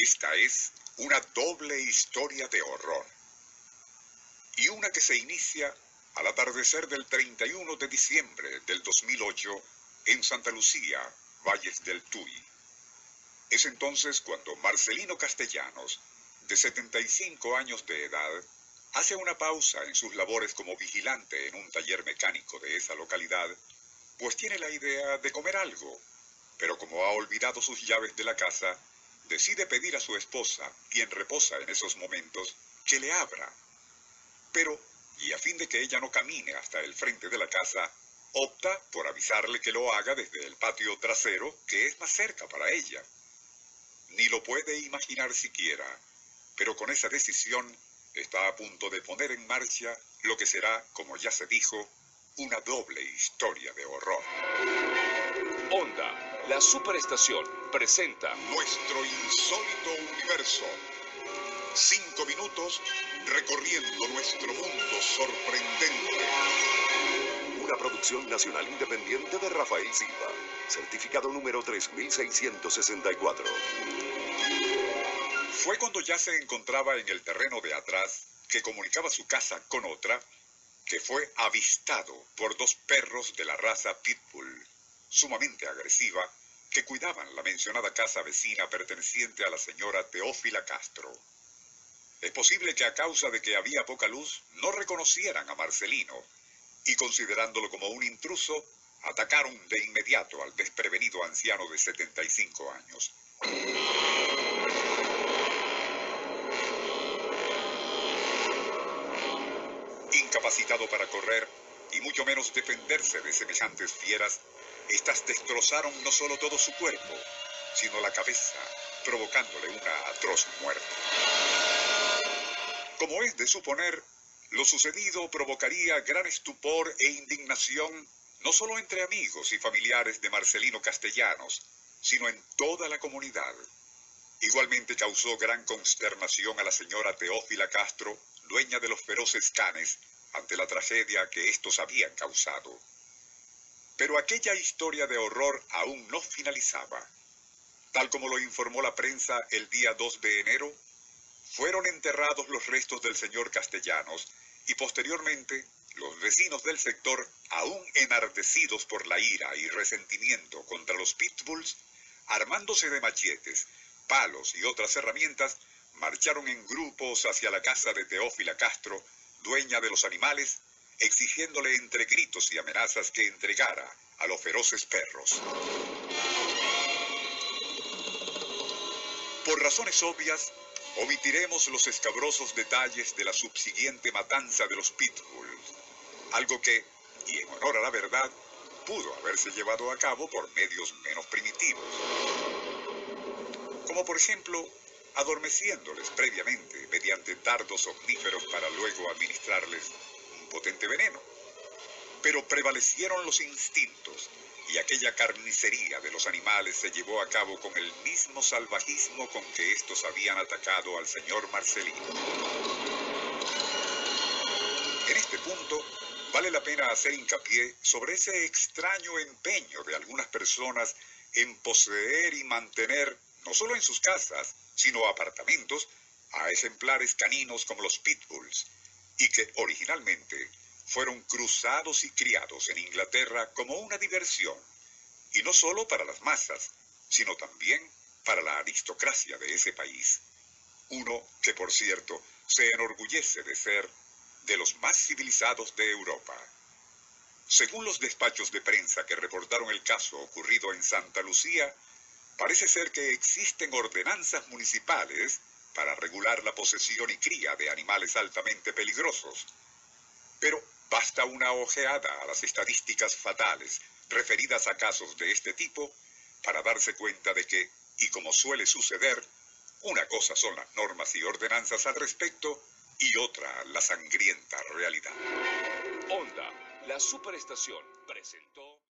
Esta es una doble historia de horror. Y una que se inicia al atardecer del 31 de diciembre del 2008 en Santa Lucía, Valles del Tuy. Es entonces cuando Marcelino Castellanos, de 75 años de edad, hace una pausa en sus labores como vigilante en un taller mecánico de esa localidad, pues tiene la idea de comer algo, pero como ha olvidado sus llaves de la casa, decide pedir a su esposa, quien reposa en esos momentos, que le abra. Pero, y a fin de que ella no camine hasta el frente de la casa, opta por avisarle que lo haga desde el patio trasero, que es más cerca para ella. Ni lo puede imaginar siquiera, pero con esa decisión está a punto de poner en marcha lo que será, como ya se dijo, una doble historia de horror. Onda, la superestación, presenta Nuestro insólito universo. Cinco minutos recorriendo nuestro mundo sorprendente. Una producción nacional independiente de Rafael Silva. Certificado número 3664. Fue cuando ya se encontraba en el terreno de atrás, que comunicaba su casa con otra, que fue avistado por dos perros de la raza Pitbull, sumamente agresiva, que cuidaban la mencionada casa vecina perteneciente a la señora Teófila Castro. Es posible que a causa de que había poca luz no reconocieran a Marcelino y considerándolo como un intruso, atacaron de inmediato al desprevenido anciano de 75 años. Incapacitado para correr y mucho menos defenderse de semejantes fieras, estas destrozaron no solo todo su cuerpo, sino la cabeza, provocándole una atroz muerte. Como es de suponer, lo sucedido provocaría gran estupor e indignación no solo entre amigos y familiares de Marcelino Castellanos, sino en toda la comunidad. Igualmente causó gran consternación a la señora Teófila Castro, dueña de los feroces canes, ante la tragedia que estos habían causado. Pero aquella historia de horror aún no finalizaba. Tal como lo informó la prensa el día 2 de enero, fueron enterrados los restos del señor Castellanos y posteriormente los vecinos del sector, aún enardecidos por la ira y resentimiento contra los pitbulls, armándose de machetes, palos y otras herramientas, marcharon en grupos hacia la casa de Teófila Castro, dueña de los animales, exigiéndole entre gritos y amenazas que entregara a los feroces perros. Por razones obvias, omitiremos los escabrosos detalles de la subsiguiente matanza de los pitbulls, algo que, y en honor a la verdad, pudo haberse llevado a cabo por medios menos primitivos. Como por ejemplo, adormeciéndoles previamente mediante dardos omníferos para luego administrarles potente veneno. Pero prevalecieron los instintos y aquella carnicería de los animales se llevó a cabo con el mismo salvajismo con que estos habían atacado al señor Marcelino. En este punto, vale la pena hacer hincapié sobre ese extraño empeño de algunas personas en poseer y mantener, no solo en sus casas, sino apartamentos, a ejemplares caninos como los pitbulls, y que originalmente fueron cruzados y criados en Inglaterra como una diversión, y no solo para las masas, sino también para la aristocracia de ese país. Uno que, por cierto, se enorgullece de ser de los más civilizados de Europa. Según los despachos de prensa que reportaron el caso ocurrido en Santa Lucía, parece ser que existen ordenanzas municipales para regular la posesión y cría de animales altamente peligrosos. Pero basta una ojeada a las estadísticas fatales referidas a casos de este tipo para darse cuenta de que, y como suele suceder, una cosa son las normas y ordenanzas al respecto y otra la sangrienta realidad. Onda, la superestación, presentó...